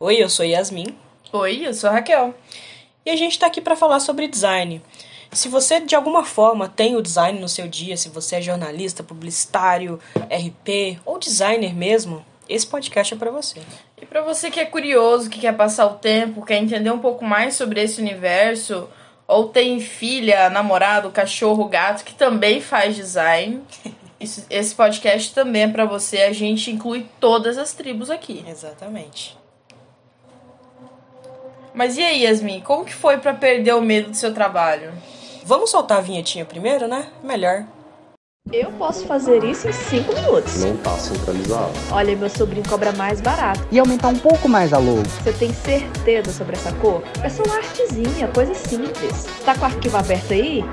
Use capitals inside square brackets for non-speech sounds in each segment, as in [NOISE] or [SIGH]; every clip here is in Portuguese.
Oi, eu sou Yasmin. Oi, eu sou a Raquel. E a gente está aqui para falar sobre design. Se você de alguma forma tem o design no seu dia, se você é jornalista, publicitário, RP ou designer mesmo, esse podcast é para você. E para você que é curioso, que quer passar o tempo, quer entender um pouco mais sobre esse universo, ou tem filha, namorado, cachorro, gato que também faz design, [LAUGHS] esse podcast também é para você. A gente inclui todas as tribos aqui. Exatamente. Mas e aí, Yasmin, como que foi para perder o medo do seu trabalho? Vamos soltar a vinhetinha primeiro, né? Melhor. Eu posso fazer isso em 5 minutos. Não tá centralizado. Olha, meu sobrinho cobra mais barato. E aumentar um pouco mais a logo. Você tem certeza sobre essa cor? É só uma artezinha, coisa simples. Tá com o arquivo aberto aí?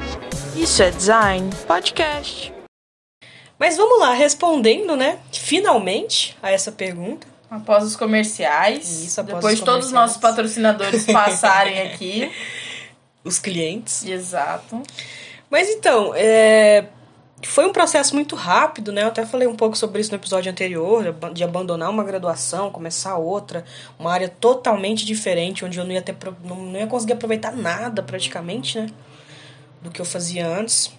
Isso é Design Podcast. Mas vamos lá, respondendo, né? Finalmente a essa pergunta. Após os comerciais. Isso, após Depois os de todos os nossos patrocinadores [LAUGHS] passarem aqui. Os clientes. Exato. Mas então, é... foi um processo muito rápido, né? Eu até falei um pouco sobre isso no episódio anterior, de abandonar uma graduação, começar outra, uma área totalmente diferente, onde eu não ia ter não ia conseguir aproveitar nada praticamente, né? Do que eu fazia antes.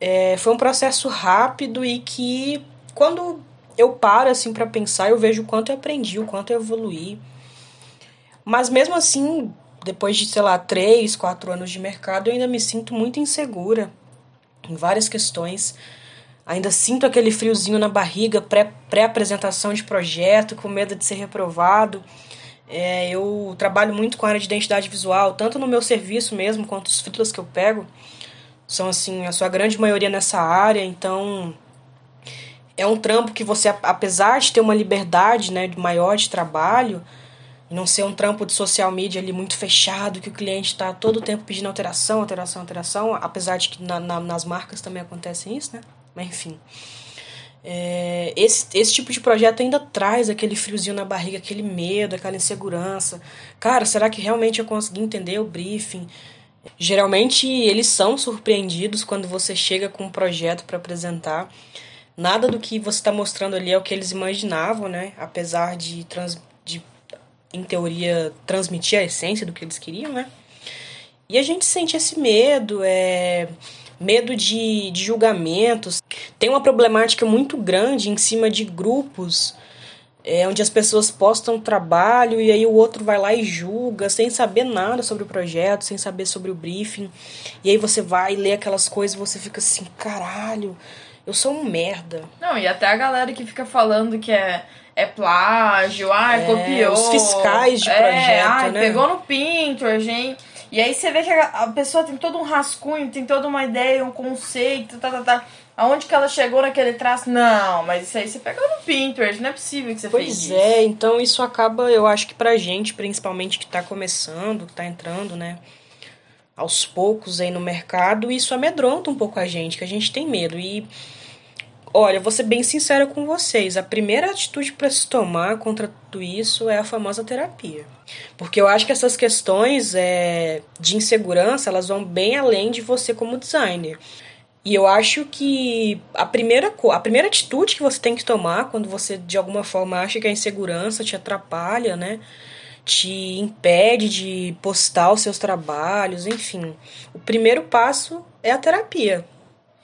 É... Foi um processo rápido e que quando eu paro assim para pensar, eu vejo o quanto eu aprendi, o quanto eu evoluí. Mas mesmo assim, depois de, sei lá, três, quatro anos de mercado, eu ainda me sinto muito insegura em várias questões. Ainda sinto aquele friozinho na barriga, pré-apresentação de projeto, com medo de ser reprovado. É, eu trabalho muito com a área de identidade visual, tanto no meu serviço mesmo, quanto os fritas que eu pego. São, assim, a sua grande maioria nessa área, então é um trampo que você, apesar de ter uma liberdade né, maior de trabalho, não ser um trampo de social media ali muito fechado, que o cliente está todo o tempo pedindo alteração, alteração, alteração, apesar de que na, na, nas marcas também acontece isso, né? Mas enfim. É, esse, esse tipo de projeto ainda traz aquele friozinho na barriga, aquele medo, aquela insegurança. Cara, será que realmente eu consegui entender o briefing? Geralmente eles são surpreendidos quando você chega com um projeto para apresentar nada do que você está mostrando ali é o que eles imaginavam, né? Apesar de, trans, de, em teoria, transmitir a essência do que eles queriam, né? E a gente sente esse medo, é medo de, de julgamentos. Tem uma problemática muito grande em cima de grupos é, onde as pessoas postam trabalho e aí o outro vai lá e julga sem saber nada sobre o projeto, sem saber sobre o briefing. E aí você vai ler aquelas coisas e você fica assim, caralho, eu sou um merda. Não, e até a galera que fica falando que é, é plágio, ai, É, copiou. os fiscais de é, projeto, ai, né? pegou no Pinterest, hein? E aí você vê que a, pessoa tem todo um rascunho, tem toda uma ideia, um conceito, tá, tá, tá. Aonde que ela chegou naquele traço? Não, mas isso aí você pegou no Pinterest, não é possível que você fez Pois isso. é, então isso acaba, eu acho que pra gente, principalmente que tá começando, que tá entrando, né, aos poucos aí no mercado, isso amedronta um pouco a gente, que a gente tem medo. E olha, vou ser bem sincera com vocês, a primeira atitude para se tomar contra tudo isso é a famosa terapia. Porque eu acho que essas questões é, de insegurança, elas vão bem além de você como designer. E eu acho que a primeira, a primeira atitude que você tem que tomar quando você de alguma forma acha que a insegurança te atrapalha, né? Te impede de postar os seus trabalhos, enfim. O primeiro passo é a terapia.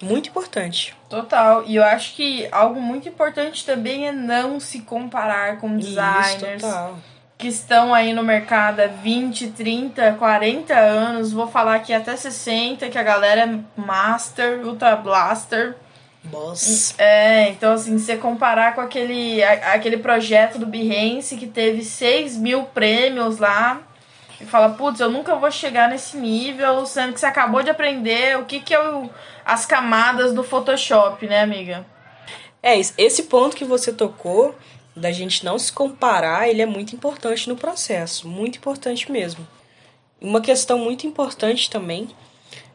Muito importante. Total. E eu acho que algo muito importante também é não se comparar com designers. Isso, que estão aí no mercado há 20, 30, 40 anos, vou falar aqui até 60, que a galera é Master, Ultra Blaster. Boss. É, então assim, você comparar com aquele, a- aquele projeto do Behance que teve 6 mil prêmios lá e fala, putz, eu nunca vou chegar nesse nível, sendo que você acabou de aprender o que, que é o, as camadas do Photoshop, né, amiga? É, esse- esse ponto que você tocou, da gente não se comparar, ele é muito importante no processo. Muito importante mesmo. Uma questão muito importante também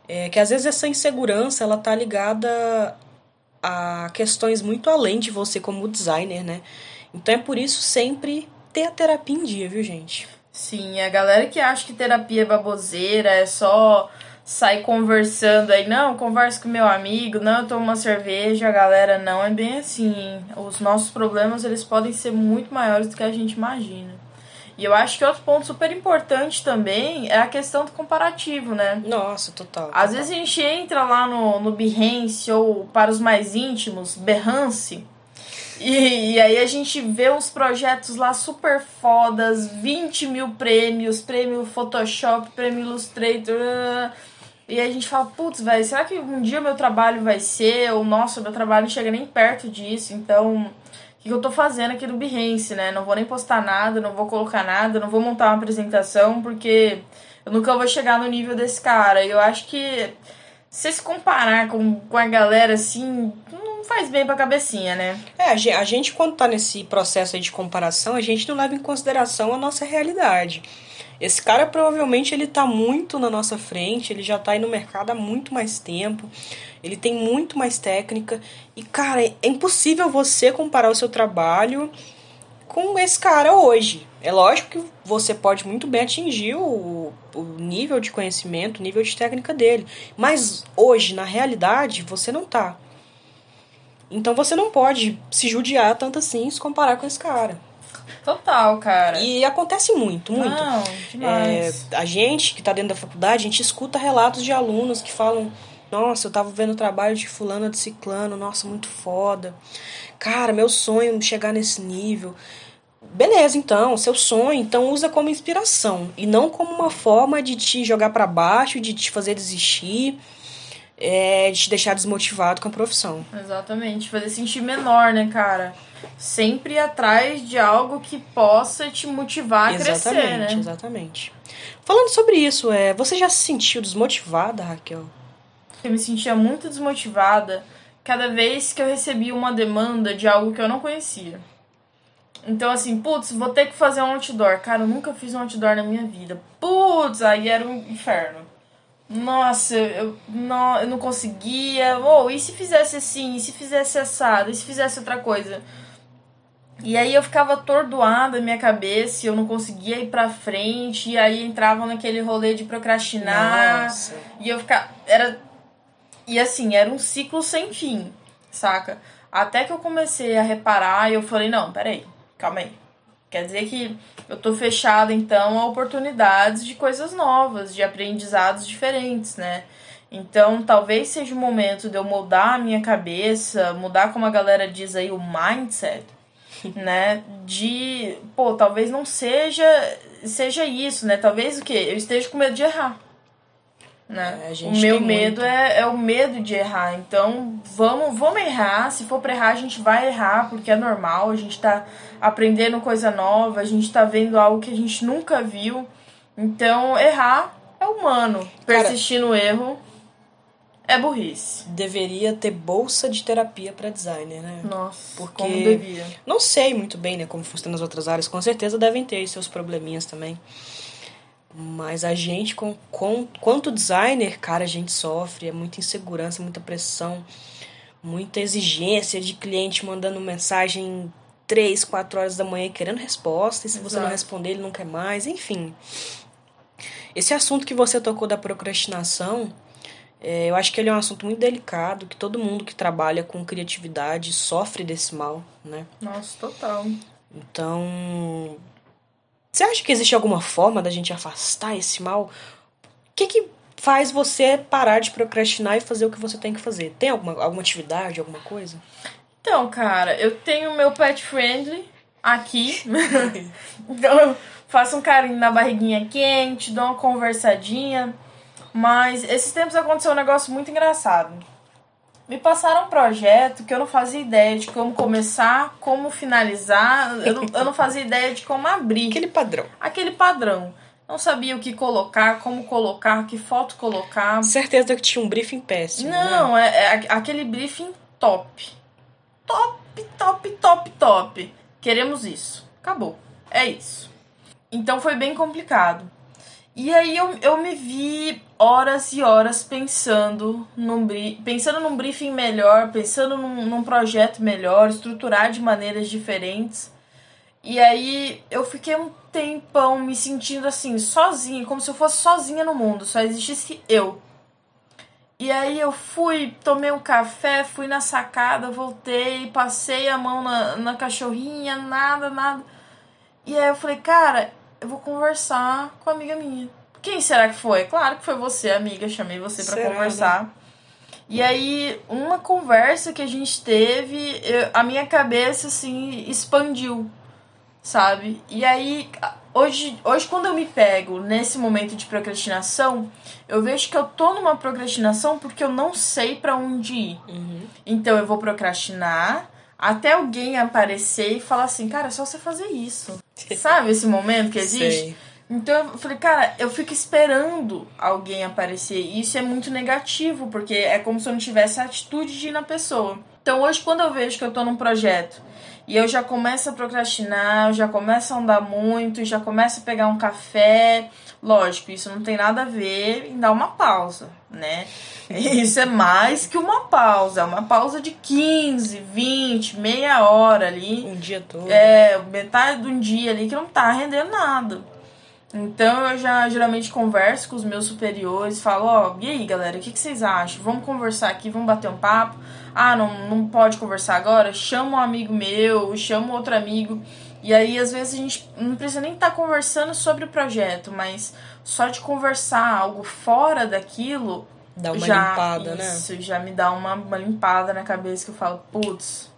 é que às vezes essa insegurança ela tá ligada a questões muito além de você como designer, né? Então é por isso sempre ter a terapia em dia, viu, gente? Sim, a galera que acha que terapia é baboseira, é só sair conversando aí, não, converso com meu amigo, não, eu tomo uma cerveja, galera, não é bem assim. Os nossos problemas, eles podem ser muito maiores do que a gente imagina. E eu acho que outro ponto super importante também é a questão do comparativo, né? Nossa, total. Às total. vezes a gente entra lá no, no Behance ou para os mais íntimos, Behance. E, e aí a gente vê uns projetos lá super fodas, 20 mil prêmios, prêmio Photoshop, prêmio Illustrator. ah, E a gente fala, putz, velho, será que um dia meu trabalho vai ser? Ou, nossa, meu trabalho não chega nem perto disso. Então, que, eu tô fazendo aqui no Behance, né? Não vou nem postar nada, não vou colocar nada, não vou montar uma apresentação, porque eu nunca vou chegar no nível desse cara. E eu acho que se se comparar com, com a galera assim, não faz bem pra cabecinha, né? É, a gente, quando tá nesse processo aí de comparação, a gente não leva em consideração a nossa realidade. Esse cara provavelmente ele tá muito na nossa frente, ele já tá aí no mercado há muito mais tempo, ele tem muito mais técnica. E, cara, é é impossível você comparar o seu trabalho com esse cara hoje. É lógico que você pode muito bem atingir o, o nível de conhecimento, o nível de técnica dele. Mas hoje, na realidade, você não tá. Então você não pode se judiar tanto assim se comparar com esse cara. Total, cara. E acontece muito, muito. Não, demais. É, a gente que está dentro da faculdade, a gente escuta relatos de alunos que falam: Nossa, eu tava vendo o trabalho de fulano de ciclano, nossa, muito foda. Cara, meu sonho é chegar nesse nível. Beleza, então, seu sonho, então usa como inspiração e não como uma forma de te jogar para baixo, de te fazer desistir, é, de te deixar desmotivado com a profissão. Exatamente. Fazer sentir menor, né, cara? Sempre atrás de algo que possa te motivar a crescer, exatamente, né? exatamente. Falando sobre isso, é, você já se sentiu desmotivada, Raquel? Eu me sentia muito desmotivada cada vez que eu recebia uma demanda de algo que eu não conhecia. Então, assim, putz, vou ter que fazer um outdoor. Cara, eu nunca fiz um outdoor na minha vida. Putz, aí era um inferno. Nossa, eu não, eu não conseguia. Ou, e se fizesse assim? E se fizesse assado? E se fizesse outra coisa? E aí eu ficava atordoada na minha cabeça e eu não conseguia ir pra frente. E aí entrava naquele rolê de procrastinar. Nossa. E eu ficava. Era. E assim, era um ciclo sem fim, saca? Até que eu comecei a reparar e eu falei, não, peraí, calma aí. Quer dizer que eu tô fechada, então, a oportunidades de coisas novas, de aprendizados diferentes, né? Então, talvez seja o momento de eu mudar a minha cabeça, mudar, como a galera diz aí, o mindset, né? De, pô, talvez não seja seja isso, né? Talvez o quê? Eu esteja com medo de errar. Né? É, o meu medo muito. é, é o medo de errar. Então, vamos, vamos errar. Se for pra errar, a gente vai errar, porque é normal. A gente tá aprendendo coisa nova, a gente tá vendo algo que a gente nunca viu. Então, errar é humano. Cara- Persistir no erro é burrice. Deveria ter bolsa de terapia para designer, né? Nossa, Porque- como devia. Não sei muito bem, né, como funciona nas outras áreas. Com certeza devem ter seus probleminhas também. Mas a gente, com, com quanto designer, cara, a gente sofre. É muita insegurança, muita pressão, muita exigência de cliente mandando mensagem três, quatro horas da manhã querendo resposta. E se você não Exato. responder, ele não quer mais. Enfim. Esse assunto que você tocou da procrastinação, é, eu acho que ele é um assunto muito delicado, que todo mundo que trabalha com criatividade sofre desse mal, né? Nossa, total. Então, você acha que existe alguma forma da gente afastar esse mal? O que que faz você parar de procrastinar e fazer o que você tem que fazer? Tem alguma, alguma atividade, alguma coisa? Então, cara, eu tenho meu pet friendly aqui. [LAUGHS] então eu faço um carinho na barriguinha quente, dou uma conversadinha. Mas esses tempos aconteceu um negócio muito engraçado. Me passaram um projeto que eu não fazia ideia de como começar, como finalizar. Eu não, eu não fazia ideia de como abrir. Aquele padrão. Aquele padrão. Não sabia o que colocar, como colocar, que foto colocar. Certeza que tinha um briefing péssimo. né? Não, é, é aqu- aquele briefing top. Top, top, top, top. Queremos isso. Acabou. É isso. Então foi bem complicado. E aí eu, eu me vi horas e horas pensando num, pensando num briefing melhor, pensando num, num projeto melhor, estruturar de maneiras diferentes. E aí eu fiquei um tempão me sentindo assim, sozinha, como se eu fosse sozinha no mundo, só existisse eu. E aí eu fui, tomei um café, fui na sacada, voltei, passei a mão na, na cachorrinha, nada, nada. E aí eu falei, cara, eu vou conversar com a amiga minha. Quem será que foi? Claro que foi você, amiga. Chamei você para né? conversar. E aí, uma conversa que a gente teve, eu- a minha cabeça, assim, expandiu, sabe? E aí, hoje, hoje quando eu me pego nesse momento de procrastinação, eu vejo que eu tô numa procrastinação porque eu não sei para onde ir. Uhum. Então eu vou procrastinar até alguém aparecer e falar assim, cara, é só você fazer isso. [LAUGHS] Sabe esse momento que existe? Sei. Então eu falei, cara, eu fico esperando alguém aparecer. E isso é muito negativo, porque é como se eu não tivesse a atitude de ir na pessoa. Então hoje, quando eu vejo que eu tô num projeto e eu já começo a procrastinar, eu já começo a andar muito, já começo a pegar um café. Lógico, isso não tem nada a ver em dar uma pausa, né? [LAUGHS] Isso é mais que uma pausa, é uma pausa de 15, 20, meia hora ali. Um dia todo. É, metade de um dia ali que não tá rendendo nada. Então eu já geralmente converso com os meus superiores, falo, ó, e aí galera, o que, que vocês acham? Vamos conversar aqui, vamos bater um papo. Ah, não, não pode conversar agora? Chama um amigo meu, chama outro amigo. E aí, às vezes, a gente não precisa nem estar conversando sobre o projeto, mas só de conversar algo fora daquilo Dá uma já, limpada, né? Isso, já me dá uma, uma limpada na cabeça que eu falo, putz,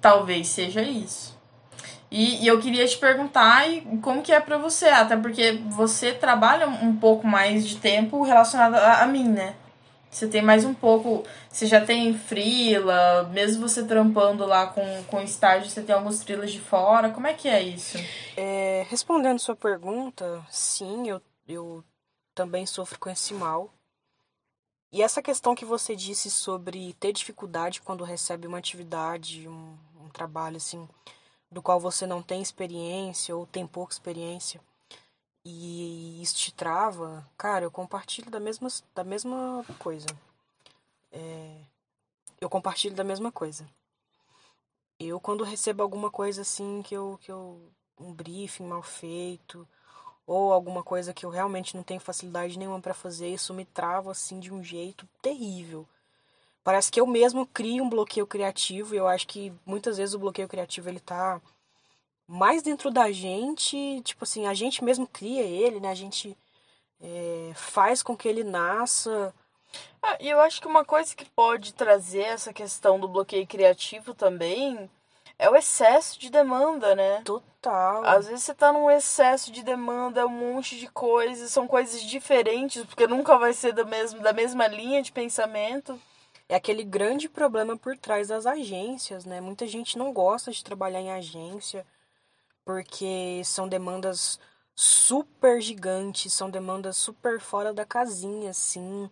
talvez seja isso. E, e eu queria te perguntar como que é pra você, até porque você trabalha um pouco mais de tempo relacionado a, a mim, né? Você tem mais um pouco. Você já tem frila, mesmo você trampando lá com, com estágio, você tem alguns frilas de fora. Como é que é isso? É, respondendo sua pergunta, sim, eu, eu também sofro com esse mal. E essa questão que você disse sobre ter dificuldade quando recebe uma atividade, um, um trabalho assim, do qual você não tem experiência ou tem pouca experiência, e isso te trava, cara, eu compartilho da mesma, da mesma coisa. É, eu compartilho da mesma coisa. Eu, quando recebo alguma coisa assim que eu, que eu. um briefing mal feito, ou alguma coisa que eu realmente não tenho facilidade nenhuma pra fazer, isso me trava assim de um jeito terrível. Parece que eu mesmo crio um bloqueio criativo e eu acho que muitas vezes o bloqueio criativo ele tá mais dentro da gente, tipo assim, a gente mesmo cria ele, né? A gente é, faz com que ele nasça. Ah, e eu acho que uma coisa que pode trazer essa questão do bloqueio criativo também é o excesso de demanda, né? Total. Às vezes você tá num excesso de demanda, um monte de coisas, são coisas diferentes, porque nunca vai ser da mesma, da mesma linha de pensamento. É aquele grande problema por trás das agências, né? Muita gente não gosta de trabalhar em agência porque são demandas super gigantes, são demandas super fora da casinha, assim.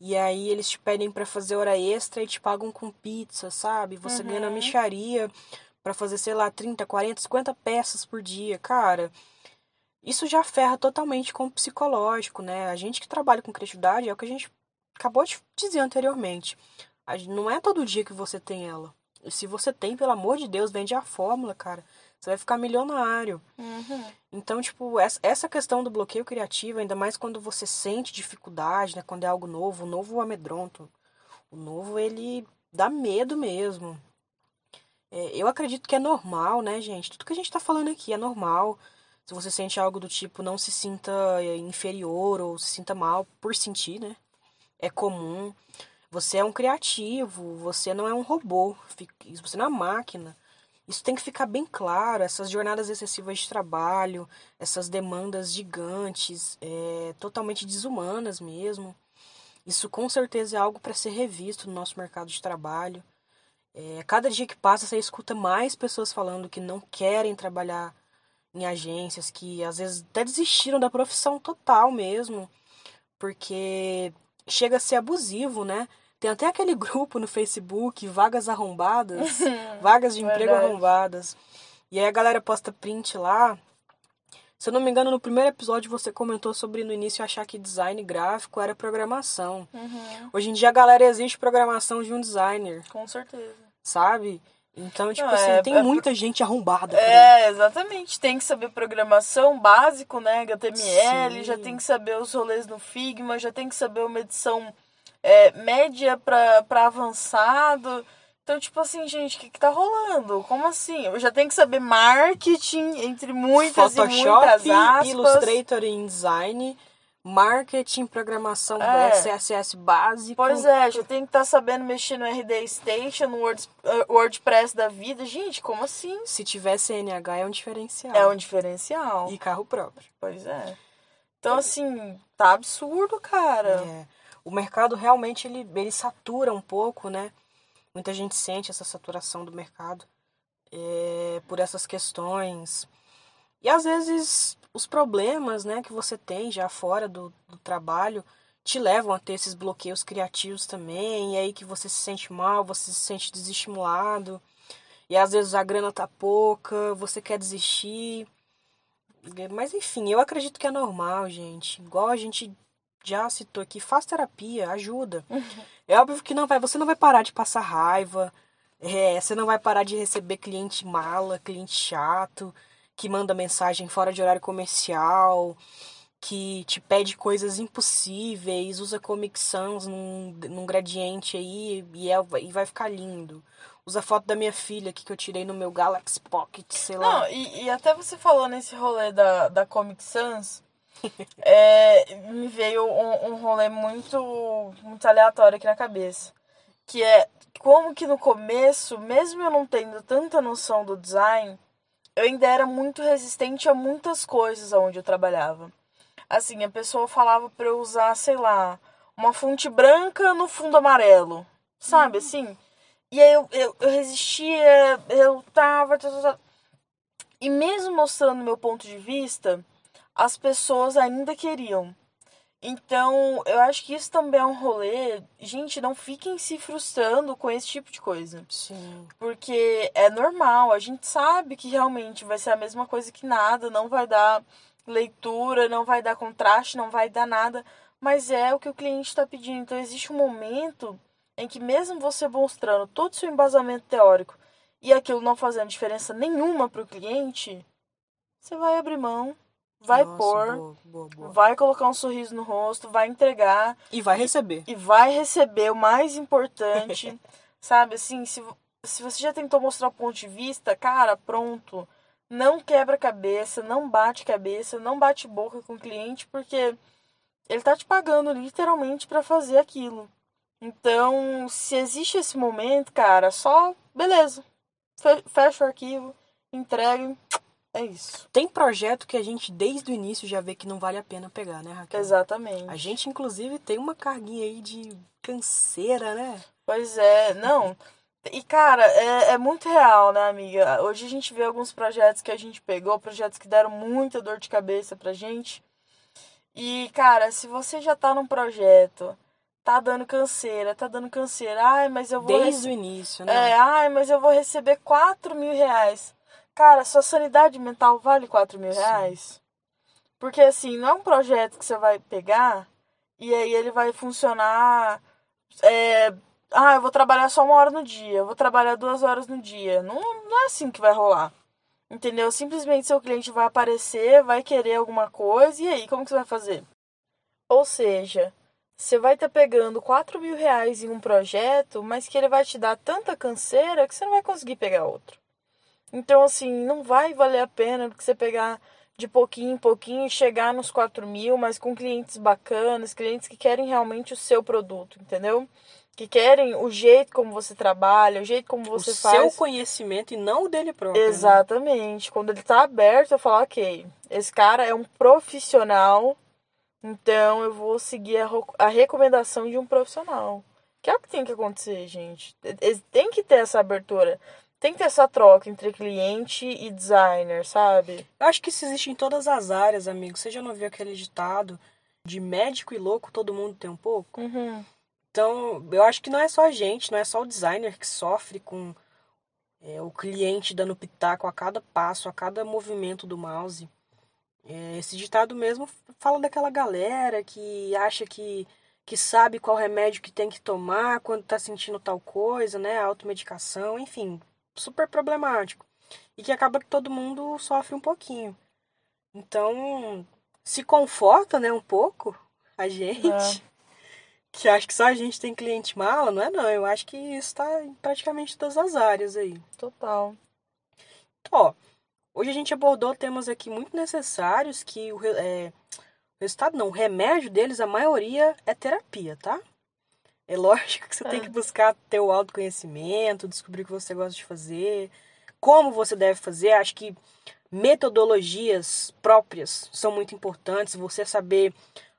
E aí eles te pedem pra fazer hora extra e te pagam com pizza, sabe? Você ganha na micharia pra fazer, sei lá, 30, 40, 50 peças por dia, cara. Isso já ferra totalmente com o psicológico, né? A gente que trabalha com criatividade é o que a gente acabou de dizer anteriormente. Não é todo dia que você tem ela. E se você tem, pelo amor de Deus, vende a fórmula, cara. Você vai ficar milionário. Então, tipo, essa- questão do bloqueio criativo, ainda mais quando você sente dificuldade, né? Quando é algo novo, o novo amedronta. O novo, ele dá medo mesmo. É, eu acredito que é normal, né, gente? Tudo que a gente tá falando aqui é normal. Se você sente algo do tipo, não se sinta é, inferior ou se sinta mal por sentir, né? É comum. Você é um criativo, você não é um robô, você não é uma máquina. Isso tem que ficar bem claro. Essas jornadas excessivas de trabalho, essas demandas gigantes, é, totalmente desumanas mesmo. Isso com certeza é algo para ser revisto no nosso mercado de trabalho. É, cada dia que passa, você escuta mais pessoas falando que não querem trabalhar em agências, que às vezes até desistiram da profissão total mesmo, porque chega a ser abusivo, né? Tem até aquele grupo no Facebook, vagas arrombadas, [LAUGHS] vagas de emprego Verdade. arrombadas. E aí a galera posta print lá. Se eu não me engano, no primeiro episódio você comentou sobre no início achar que design gráfico era programação. Hoje em dia a galera exige programação de um designer, Com certeza. sabe? Então, tipo Não, assim, é- tem é muita gente arrombada. É, exatamente. Tem que saber programação básico, né? HTML, Sim. já tem que saber os rolês no Figma, já tem que saber uma edição é, média pra pra avançado. Então, tipo assim, gente, o que, que tá rolando? Como assim? Eu já tenho que saber marketing, entre muitas Photoshop, e muitas aspas. Illustrator e InDesign, marketing, programação É. CSS básico. Pois é, já tem que estar sabendo mexer no RD Station, no Word, eh, WordPress da vida. Gente, como assim? Se tiver CNH é um diferencial. É um diferencial. E carro próprio. Pois é. Então, assim, tá absurdo, cara. É. O mercado realmente ele, ele satura um pouco, né? Muita gente sente essa saturação do mercado é, por essas questões. E às vezes os problemas né, que você tem já fora do, do trabalho te levam a ter esses bloqueios criativos também, e aí que você se sente mal, você se sente desestimulado, e às vezes a grana tá pouca, você quer desistir. Mas enfim, eu acredito que é normal, gente. Igual a gente já citou aqui, faz terapia, ajuda. É óbvio que não vai, você não vai parar de passar raiva, é, você não vai parar de receber cliente mala, cliente chato, que manda mensagem fora de horário comercial, que te pede coisas impossíveis, usa Comic Sans num, num gradiente aí e, é, e vai ficar lindo. Usa a foto da minha filha aqui que eu tirei no meu Galaxy Pocket, sei lá. Não, e, e até você falou nesse rolê da, da Comic Sans, é, me veio um, um rolê muito, muito aleatório aqui na cabeça. Que é como que no começo, mesmo eu não tendo tanta noção do design, eu ainda era muito resistente a muitas coisas onde eu trabalhava. Assim, a pessoa falava pra eu usar, sei lá, uma fonte branca no fundo amarelo. Sabe, assim? E aí eu, eu, eu resistia, eu tava, tava, tava. E mesmo mostrando meu ponto de vista, as pessoas ainda queriam. Então, eu acho que isso também é um rolê. Gente, não fiquem se frustrando com esse tipo de coisa. Sim. Porque é normal, a gente sabe que realmente vai ser a mesma coisa que nada, não vai dar leitura, não vai dar contraste, não vai dar nada, mas é o que o cliente está pedindo. Então, existe um momento em que, mesmo você mostrando todo o seu embasamento teórico e aquilo não fazendo diferença nenhuma para o cliente, você vai abrir mão, vai Nossa, pôr, boa, boa, boa. vai colocar um sorriso no rosto, vai entregar E vai receber. e vai receber o mais importante, [LAUGHS] sabe? Assim, se, se você já tentou mostrar o ponto de vista, cara, pronto. Não quebra cabeça, não bate cabeça, não bate boca com o cliente, porque ele tá te pagando literalmente para fazer aquilo. Então, se existe esse momento, cara, só beleza. Fe- Fecha o arquivo, entregue. É isso. Tem projeto que a gente, desde o início, já vê que não vale a pena pegar, né, Raquel? Exatamente. A gente, inclusive, tem uma carguinha aí de canseira, né? Pois é, não. E, cara, é, é muito real, né, amiga? Hoje a gente vê alguns projetos que a gente pegou, projetos que deram muita dor de cabeça pra gente. E, cara, se você já tá num projeto, tá dando canseira, tá dando canseira, ai, mas eu vou. Desde o início, né? É, ai, mas eu vou receber 4 mil reais. Cara, sua sanidade mental vale 4 mil Sim. reais? Porque, assim, não é um projeto que você vai pegar e aí ele vai funcionar. É, ah, eu vou trabalhar só uma hora no dia, eu vou trabalhar duas horas no dia. Não, não é assim que vai rolar. Entendeu? Simplesmente seu cliente vai aparecer, vai querer alguma coisa, e aí, como que você vai fazer? Ou seja, você vai estar pegando 4 mil reais em um projeto, mas que ele vai te dar tanta canseira que você não vai conseguir pegar outro. Então, assim, não vai valer a pena do que você pegar de pouquinho em pouquinho e chegar nos 4 mil, mas com clientes bacanas, clientes que querem realmente o seu produto, entendeu? Que querem o jeito como você trabalha, o jeito como você o faz. seu conhecimento e não o dele próprio. né? Exatamente. Quando ele tá aberto, eu falo, ok, esse cara é um profissional, então eu vou seguir a, a recomendação de um profissional. Que é o que tem que acontecer, gente. Tem que ter essa abertura. Tem que ter essa troca entre cliente e designer, sabe? Eu acho que isso existe em todas as áreas, amigo. Você já não viu aquele ditado de médico e louco, todo mundo tem um pouco? Uhum. Então, eu acho que não é só a gente, não é só o designer que sofre com é, o cliente dando pitaco a cada passo, a cada movimento do mouse. É, esse ditado mesmo fala daquela galera que acha que, que sabe qual remédio que tem que tomar quando tá sentindo tal coisa, né? Automedicação, enfim, super problemático. E que acaba que todo mundo sofre um pouquinho. Então, se conforta, né, um pouco a gente. [LAUGHS] que acha que só a gente tem cliente mala, não é não. Eu acho que isso tá em praticamente todas as áreas aí. Total. Então, ó, hoje a gente abordou temas aqui muito necessários que o, é, o resultado não, o remédio deles, a maioria é terapia, tá? É lógico que você tem É. que buscar ter o autoconhecimento, descobrir o que você gosta de fazer, como você deve fazer. Acho que metodologias próprias são muito importantes. Você saber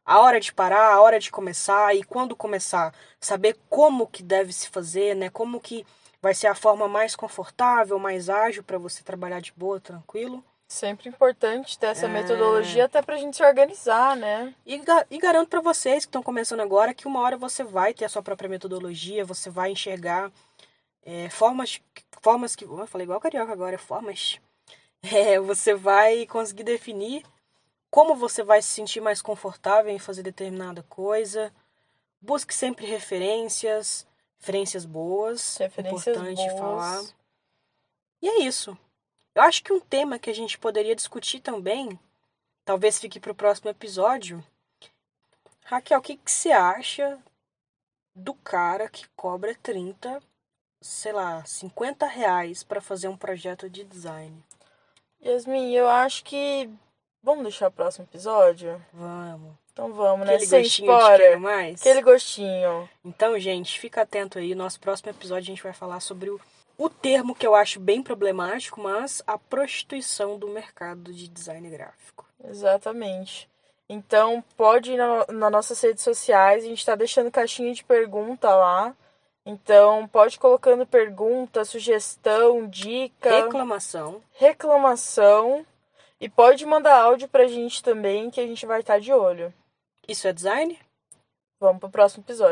a hora de parar, a hora de começar e quando começar, saber como que deve se fazer, né? Como que vai ser a forma mais confortável, mais ágil para você trabalhar de boa, tranquilo. Sempre importante ter essa É. metodologia até pra gente se organizar, né? E, ga- e garanto para vocês que estão começando agora que uma hora você vai ter a sua própria metodologia, você vai enxergar é, formas, formas que. Eu falei igual carioca agora, formas. [LAUGHS] É, você vai conseguir definir como você vai se sentir mais confortável em fazer determinada coisa. Busque sempre referências, referências boas. Referências importante boas. falar. E é isso. Eu acho que um tema que a gente poderia discutir também, talvez fique para o próximo episódio. Raquel, o que, que você acha do cara que cobra 30, sei lá, 50 reais para fazer um projeto de design? Yasmin, eu acho que. Vamos deixar o próximo episódio? Vamos. Então vamos, né? Aquele Sem gostinho de spoiler. mais? Aquele gostinho. Então, gente, fica atento aí. Nosso próximo episódio a gente vai falar sobre o, o termo que eu acho bem problemático, mas a prostituição do mercado de design gráfico. Exatamente. Então, pode ir na, nas nossas redes sociais, a gente tá deixando caixinha de pergunta lá. Então, pode ir colocando pergunta, sugestão, dica, Reclamação. reclamação. E pode mandar áudio pra gente também, que a gente vai estar de olho. Isso é design? Vamos pro próximo episódio.